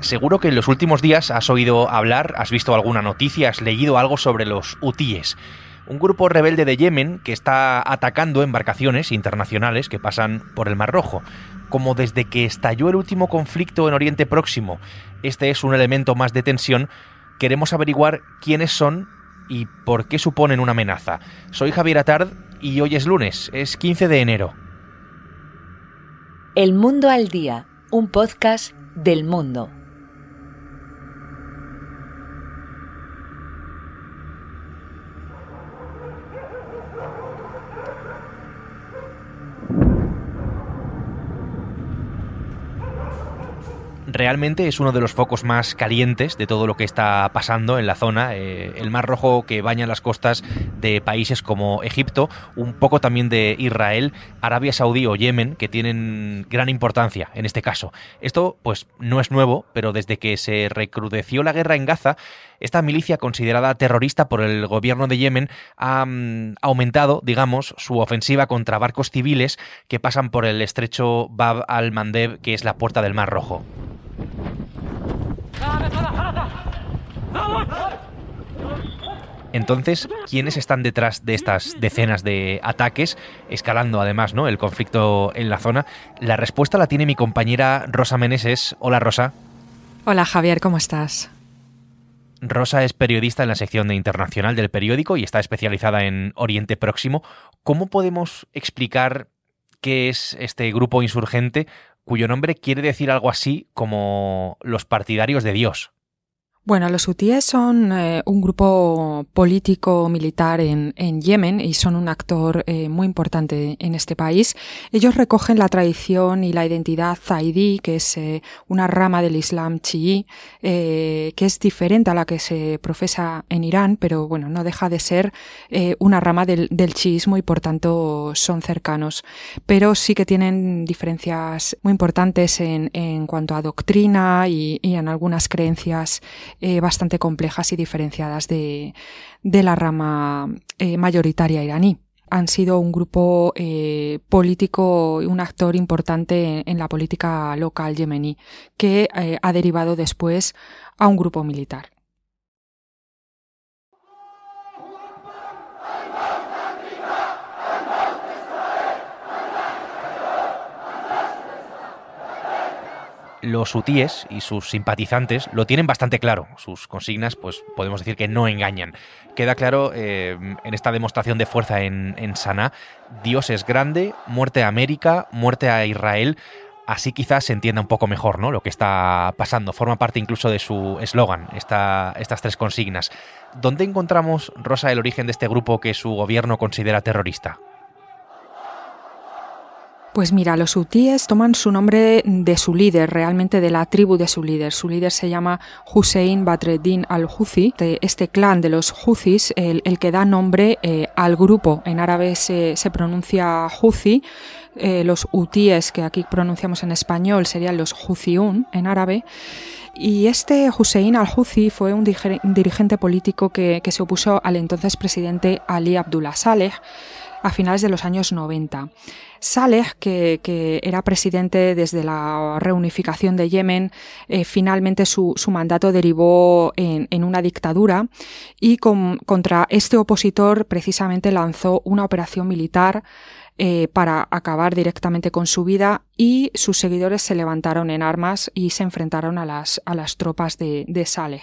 Seguro que en los últimos días has oído hablar, has visto alguna noticia, has leído algo sobre los hutíes. Un grupo rebelde de Yemen que está atacando embarcaciones internacionales que pasan por el Mar Rojo. Como desde que estalló el último conflicto en Oriente Próximo, este es un elemento más de tensión, queremos averiguar quiénes son y por qué suponen una amenaza. Soy Javier Atard y hoy es lunes, es 15 de enero. El Mundo al Día, un podcast del mundo. Realmente es uno de los focos más calientes de todo lo que está pasando en la zona. Eh, el Mar Rojo que baña las costas de países como Egipto, un poco también de Israel, Arabia Saudí o Yemen, que tienen gran importancia en este caso. Esto, pues, no es nuevo, pero desde que se recrudeció la guerra en Gaza, esta milicia considerada terrorista por el gobierno de Yemen ha mm, aumentado, digamos, su ofensiva contra barcos civiles que pasan por el estrecho Bab al-Mandeb, que es la puerta del Mar Rojo. Entonces, ¿quiénes están detrás de estas decenas de ataques, escalando además ¿no? el conflicto en la zona? La respuesta la tiene mi compañera Rosa Meneses. Hola Rosa. Hola Javier, ¿cómo estás? Rosa es periodista en la sección de internacional del periódico y está especializada en Oriente Próximo. ¿Cómo podemos explicar qué es este grupo insurgente cuyo nombre quiere decir algo así como los partidarios de Dios? Bueno, los hutíes son eh, un grupo político militar en, Yemen y son un actor eh, muy importante en este país. Ellos recogen la tradición y la identidad zaidí, que es eh, una rama del Islam chií, que es diferente a la que se profesa en Irán, pero bueno, no deja de ser una rama del, chiismo y por tanto son cercanos. Pero sí que tienen diferencias muy importantes en, cuanto a doctrina y en algunas creencias eh, bastante complejas y diferenciadas de, la rama eh, mayoritaria iraní. Han sido un grupo eh, político, un actor importante en, la política local yemení, que ha derivado después a un grupo militar. Los hutíes y sus simpatizantes lo tienen bastante claro. Sus consignas, pues podemos decir que no engañan. Queda claro eh, en esta demostración de fuerza en, en Sanaa, Dios es grande, muerte a América, muerte a Israel. Así quizás se entienda un poco mejor ¿no? lo que está pasando. Forma parte incluso de su eslogan, esta, estas tres consignas. ¿Dónde encontramos, Rosa, el origen de este grupo que su gobierno considera terrorista? Pues mira, los hutíes toman su nombre de su líder, realmente de la tribu de su líder. Su líder se llama Hussein Badreddin al-Houthi, este clan de los Houthis, el, que da nombre eh, al grupo. En árabe se, pronuncia Houthi, eh, los hutíes que aquí pronunciamos en español serían los Houthiyun en árabe. Y este Hussein al-Houthi fue un dirigente político que se opuso al entonces presidente Ali Abdullah Saleh a finales de los años 90. Saleh, que, era presidente desde la reunificación de Yemen, eh, finalmente su, mandato derivó en, una dictadura y contra este opositor precisamente lanzó una operación militar eh, para acabar directamente con su vida y sus seguidores se levantaron en armas y se enfrentaron a las, a las tropas de, de Saleh.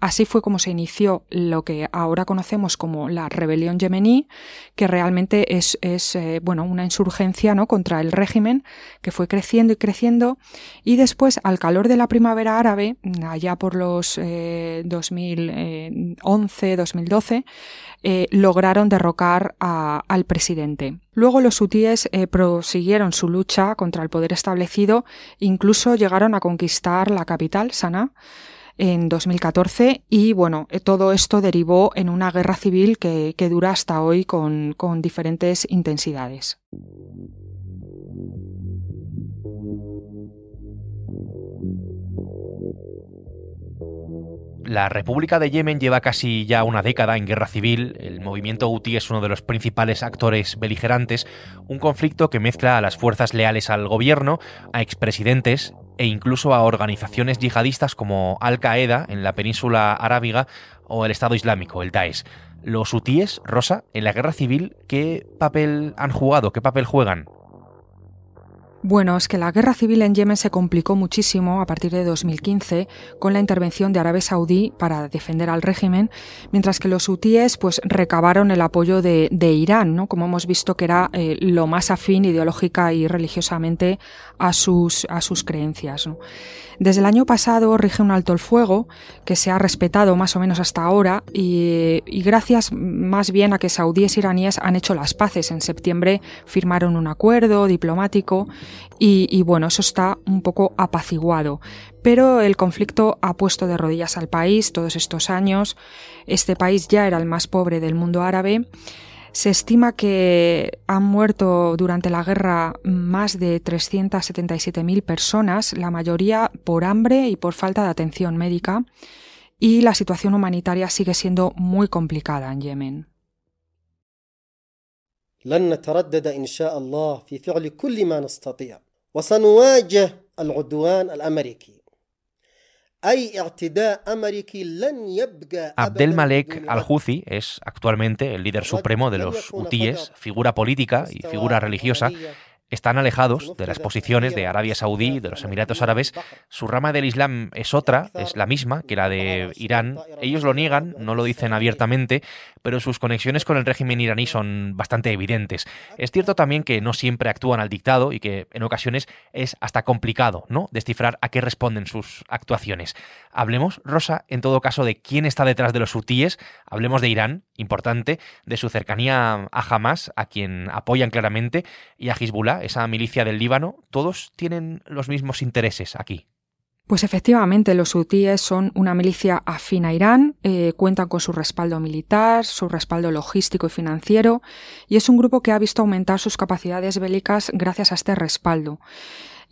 Así fue como se inició lo que ahora conocemos como la rebelión yemení, que realmente es, es eh, bueno, una insurgencia ¿no? contra el régimen que fue creciendo y creciendo y después al calor de la primavera árabe, allá por los 2011, 2012, eh, lograron derrocar al presidente. Luego los hutíes eh, prosiguieron su lucha contra el poder establecido, incluso llegaron a conquistar la capital, Sanaa, en 2014 y bueno, eh, todo esto derivó en una guerra civil que, que dura hasta hoy con, con diferentes intensidades. La República de Yemen lleva casi ya una década en guerra civil, el movimiento Houthi es uno de los principales actores beligerantes, un conflicto que mezcla a las fuerzas leales al gobierno, a expresidentes e incluso a organizaciones yihadistas como Al-Qaeda en la península arábiga o el Estado Islámico, el Daesh. Los hutíes, Rosa, en la guerra civil, ¿qué papel han jugado? ¿Qué papel juegan? Bueno, es que la guerra civil en Yemen se complicó muchísimo a partir de 2015 con la intervención de Arabia Saudí para defender al régimen, mientras que los hutíes pues recabaron el apoyo de, Irán, ¿no? como hemos visto que era eh, lo más afín ideológica y religiosamente a sus, a sus creencias. Desde el año pasado rige un alto el fuego que se ha respetado más o menos hasta ahora y, gracias más bien a que saudíes iraníes han hecho las paces. En septiembre firmaron un acuerdo diplomático y, bueno, eso está un poco apaciguado. Pero el conflicto ha puesto de rodillas al país todos estos años. Este país ya era el más pobre del mundo árabe. Se estima que han muerto durante la guerra más de 377.000 personas, la mayoría por hambre y por falta de atención médica, y la situación humanitaria sigue siendo muy complicada en Yemen. Abdel Malek al-Houthi es actualmente el líder supremo de los hutíes, figura política y figura religiosa están alejados de las posiciones de Arabia Saudí, de los Emiratos Árabes. Su rama del Islam es otra, es la misma que la de Irán. Ellos lo niegan, no lo dicen abiertamente, pero sus conexiones con el régimen iraní son bastante evidentes. Es cierto también que no siempre actúan al dictado y que en ocasiones es hasta complicado, ¿no?, descifrar a qué responden sus actuaciones. Hablemos, Rosa, en todo caso, de quién está detrás de los hutíes. Hablemos de Irán, importante, de su cercanía a Hamas, a quien apoyan claramente, y a Hezbollah, esa milicia del Líbano, todos tienen los mismos intereses aquí. Pues efectivamente, los hutíes son una milicia afín a Irán, eh, cuentan con su respaldo militar, su respaldo logístico y financiero, y es un grupo que ha visto aumentar sus capacidades bélicas gracias a este respaldo.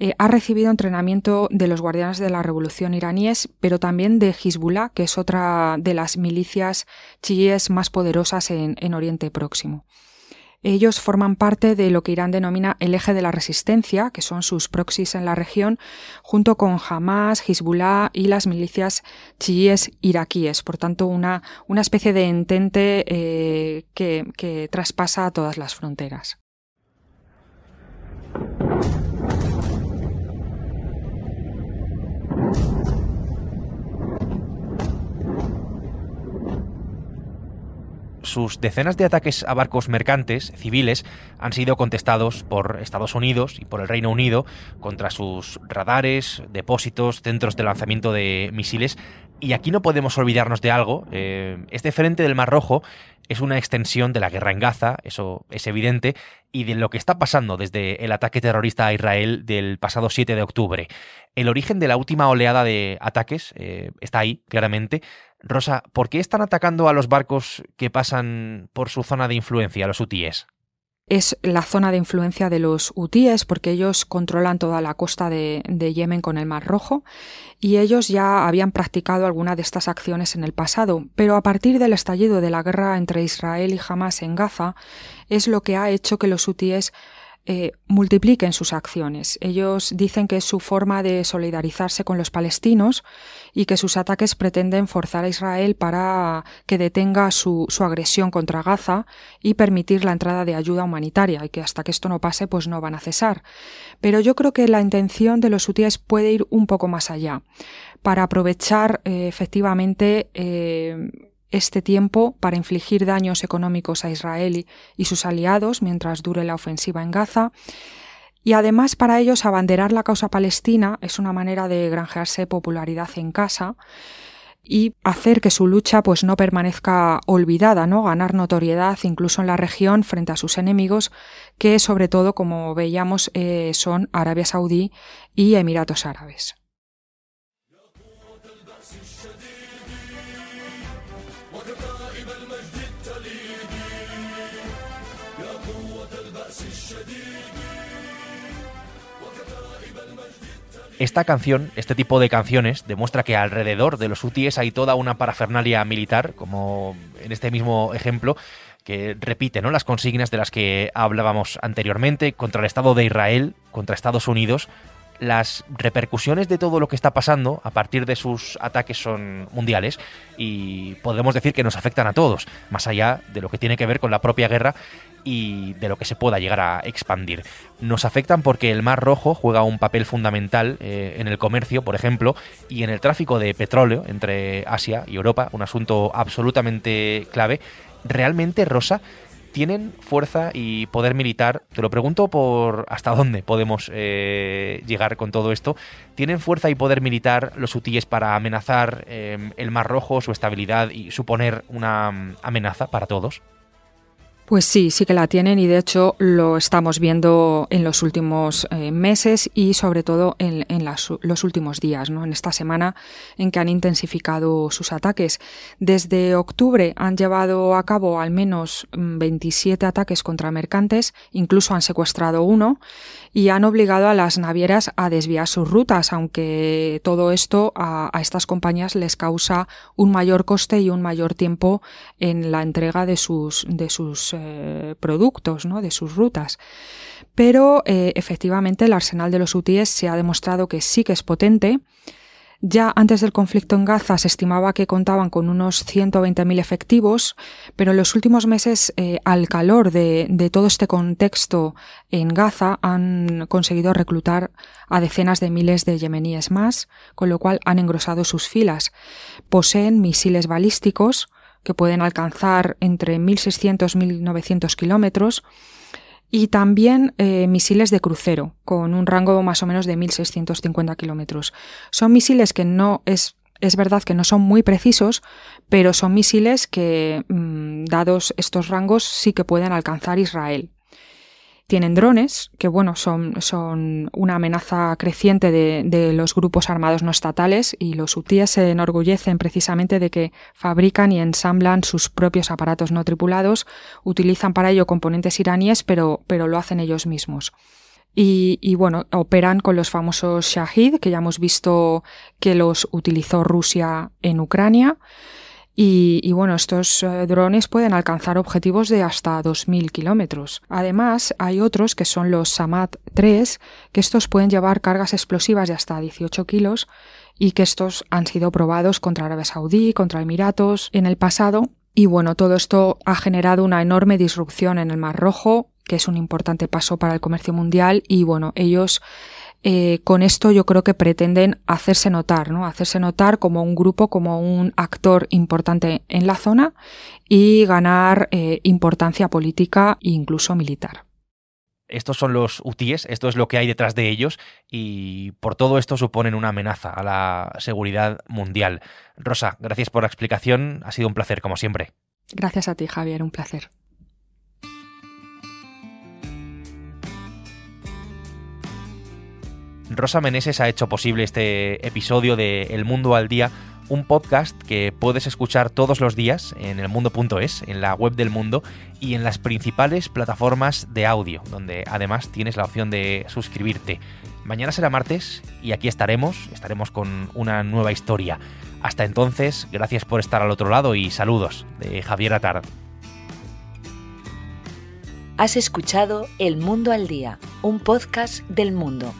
Eh, ha recibido entrenamiento de los guardianes de la revolución iraníes, pero también de Hezbollah, que es otra de las milicias chiíes más poderosas en Oriente Próximo. Ellos forman parte de lo que Irán denomina el eje de la resistencia, que son sus proxies en la región, junto con Hamas, Hezbollah y las milicias chiíes iraquíes. Por tanto, una, una especie de entente eh, que, que traspasa todas las fronteras. Sus decenas de ataques a barcos mercantes civiles han sido contestados por Estados Unidos y por el Reino Unido contra sus radares, depósitos, centros de lanzamiento de misiles. Y aquí no podemos olvidarnos de algo. Eh, este frente del Mar Rojo es una extensión de la guerra en Gaza, eso es evidente, y de lo que está pasando desde el ataque terrorista a Israel del pasado 7 de octubre. El origen de la última oleada de ataques eh, está ahí, claramente, Rosa, ¿por qué están atacando a los barcos que pasan por su zona de influencia, los hutíes? es la zona de influencia de los hutíes porque ellos controlan toda la costa de, de, Yemen con el Mar Rojo y ellos ya habían practicado alguna de estas acciones en el pasado, pero a partir del estallido de la guerra entre Israel y Hamas en Gaza es lo que ha hecho que los hutíes eh, multipliquen sus acciones. Ellos dicen que es su forma de solidarizarse con los palestinos y que sus ataques pretenden forzar a Israel para que detenga su, agresión contra Gaza y permitir la entrada de ayuda humanitaria y que hasta que esto no pase pues no van a cesar. Pero yo creo que la intención de los hutíes puede ir un poco más allá para aprovechar eh, efectivamente eh, este tiempo para infligir daños económicos a Israel y sus aliados mientras dure la ofensiva en Gaza. Y además para ellos abanderar la causa palestina es una manera de granjearse popularidad en casa y hacer que su lucha pues no permanezca olvidada, ¿no? ganar notoriedad incluso en la región frente a sus enemigos que sobre todo como veíamos eh, son Arabia Saudí y Emiratos Árabes. Esta canción, este tipo de canciones, demuestra que alrededor de los hutíes hay toda una parafernalia militar, como en este mismo ejemplo, que repite ¿no? las consignas de las que hablábamos anteriormente contra el Estado de Israel, contra Estados Unidos. Las repercusiones de todo lo que está pasando a partir de sus ataques son mundiales y podemos decir que nos afectan a todos, más allá de lo que tiene que ver con la propia guerra y de lo que se pueda llegar a expandir. Nos afectan porque el Mar Rojo juega un papel fundamental eh, en el comercio, por ejemplo, y en el tráfico de petróleo entre Asia y Europa, un asunto absolutamente clave. ¿Realmente, Rosa, tienen fuerza y poder militar? Te lo pregunto por hasta dónde podemos eh, llegar con todo esto. ¿Tienen fuerza y poder militar los hutíes para amenazar eh, el Mar Rojo, su estabilidad y suponer una mm, amenaza para todos? Pues sí, sí que la tienen y de hecho lo estamos viendo en los últimos eh, meses y sobre todo en, los últimos días, ¿no? en esta semana en que han intensificado sus ataques. Desde octubre han llevado a cabo al menos 27 mm, ataques contra mercantes, incluso han secuestrado uno y han obligado a las navieras a desviar sus rutas, aunque todo esto a, estas compañías les causa un mayor coste y un mayor tiempo en la entrega de sus, de sus eh, productos, ¿no? de sus rutas. Pero eh, efectivamente el arsenal de los UTIs se ha demostrado que sí que es potente ya antes del conflicto en Gaza se estimaba que contaban con unos 120.000 efectivos, pero en los últimos meses, eh, al calor de, todo este contexto en Gaza, han conseguido reclutar a decenas de miles de yemeníes más, con lo cual han engrosado sus filas. Poseen misiles balísticos que pueden alcanzar entre 1.600 y 1.900 kilómetros, y también eh, misiles de crucero, con un rango más o menos de 1.650 kilómetros. Son misiles que no es es verdad que no son muy precisos, pero son misiles que, mm, dados estos rangos, sí que pueden alcanzar Israel. Tienen drones, que bueno, son, son una amenaza creciente de, los grupos armados no estatales y los hutíes se enorgullecen precisamente de que fabrican y ensamblan sus propios aparatos no tripulados, utilizan para ello componentes iraníes, pero, pero lo hacen ellos mismos. Y, y, bueno, operan con los famosos Shahid, que ya hemos visto que los utilizó Rusia en Ucrania. Y, bueno, estos eh, drones pueden alcanzar objetivos de hasta 2.000 kilómetros. Además, hay otros que son los Samad 3, que estos pueden llevar cargas explosivas de hasta 18 kilos y que estos han sido probados contra Arabia Saudí, contra Emiratos en el pasado. Y bueno, todo esto ha generado una enorme disrupción en el Mar Rojo, que es un importante paso para el comercio mundial y bueno, ellos eh, con esto yo creo que pretenden hacerse notar, ¿no? Hacerse notar como un grupo, como un actor importante en la zona y ganar eh, importancia política e incluso militar. Estos son los UTIs, esto es lo que hay detrás de ellos y por todo esto suponen una amenaza a la seguridad mundial. Rosa, gracias por la explicación, ha sido un placer como siempre. Gracias a ti, Javier, un placer. Rosa Meneses ha hecho posible este episodio de El Mundo al Día, un podcast que puedes escuchar todos los días en elmundo.es, en la web del mundo y en las principales plataformas de audio, donde además tienes la opción de suscribirte. Mañana será martes y aquí estaremos, estaremos con una nueva historia. Hasta entonces, gracias por estar al otro lado y saludos de Javier Atard. Has escuchado El Mundo al Día, un podcast del mundo